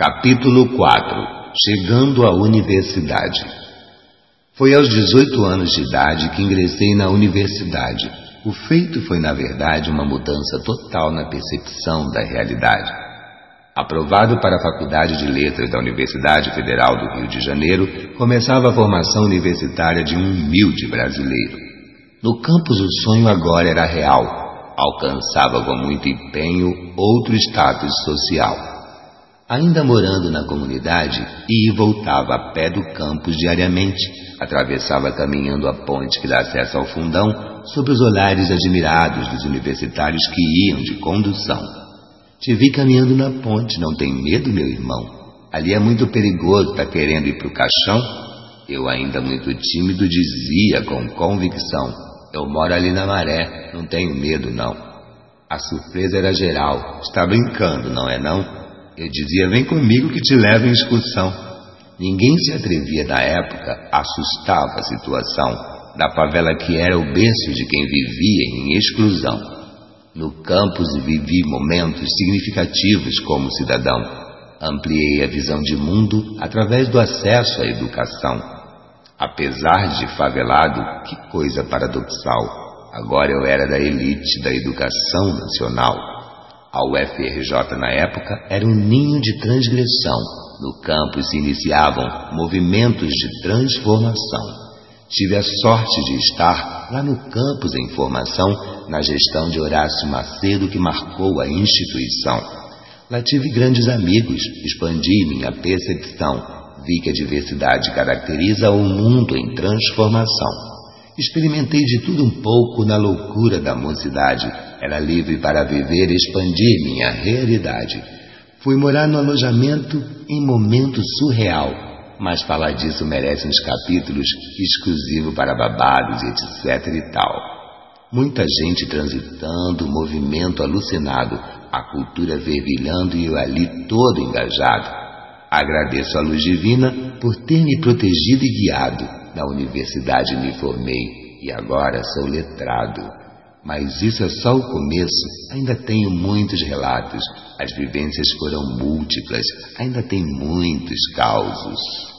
Capítulo 4 Chegando à Universidade Foi aos 18 anos de idade que ingressei na universidade. O feito foi, na verdade, uma mudança total na percepção da realidade. Aprovado para a Faculdade de Letras da Universidade Federal do Rio de Janeiro, começava a formação universitária de um humilde brasileiro. No campus, o sonho agora era real. Alcançava com muito empenho outro status social. Ainda morando na comunidade, ia e voltava a pé do campus diariamente, atravessava caminhando a ponte que dá acesso ao fundão, sob os olhares admirados dos universitários que iam de condução. Te vi caminhando na ponte, não tem medo, meu irmão? Ali é muito perigoso, tá querendo ir pro caixão? Eu, ainda muito tímido, dizia com convicção: Eu moro ali na maré, não tenho medo, não. A surpresa era geral. Está brincando, não é não? Eu dizia: Vem comigo que te levo em excursão. Ninguém se atrevia na época, assustava a situação da favela que era o berço de quem vivia em exclusão. No campus vivi momentos significativos como cidadão. Ampliei a visão de mundo através do acesso à educação. Apesar de favelado, que coisa paradoxal, agora eu era da elite da educação nacional. A UFRJ na época era um ninho de transgressão. No campus se iniciavam movimentos de transformação. Tive a sorte de estar lá no campus em formação, na gestão de Horácio Macedo que marcou a instituição. Lá tive grandes amigos, expandi minha percepção, vi que a diversidade caracteriza o mundo em transformação. Experimentei de tudo um pouco na loucura da mocidade. Era livre para viver e expandir minha realidade. Fui morar no alojamento em momento surreal, mas falar disso merece uns capítulos exclusivos para babados, etc e tal. Muita gente transitando, movimento alucinado, a cultura fervilhando e eu ali todo engajado. Agradeço a luz divina por ter me protegido e guiado na universidade me formei e agora sou letrado. Mas isso é só o começo. Ainda tenho muitos relatos. As vivências foram múltiplas. Ainda tem muitos causos.